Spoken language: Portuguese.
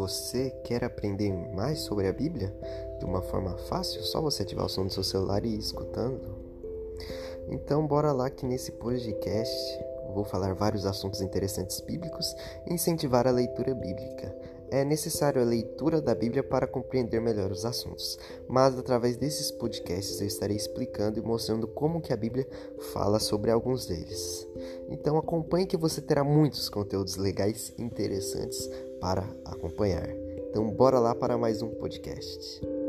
Você quer aprender mais sobre a Bíblia de uma forma fácil? Só você ativar o som do seu celular e ir escutando? Então, bora lá que nesse podcast vou falar vários assuntos interessantes bíblicos e incentivar a leitura bíblica. É necessário a leitura da Bíblia para compreender melhor os assuntos, mas através desses podcasts eu estarei explicando e mostrando como que a Bíblia fala sobre alguns deles. Então acompanhe que você terá muitos conteúdos legais e interessantes para acompanhar. Então bora lá para mais um podcast.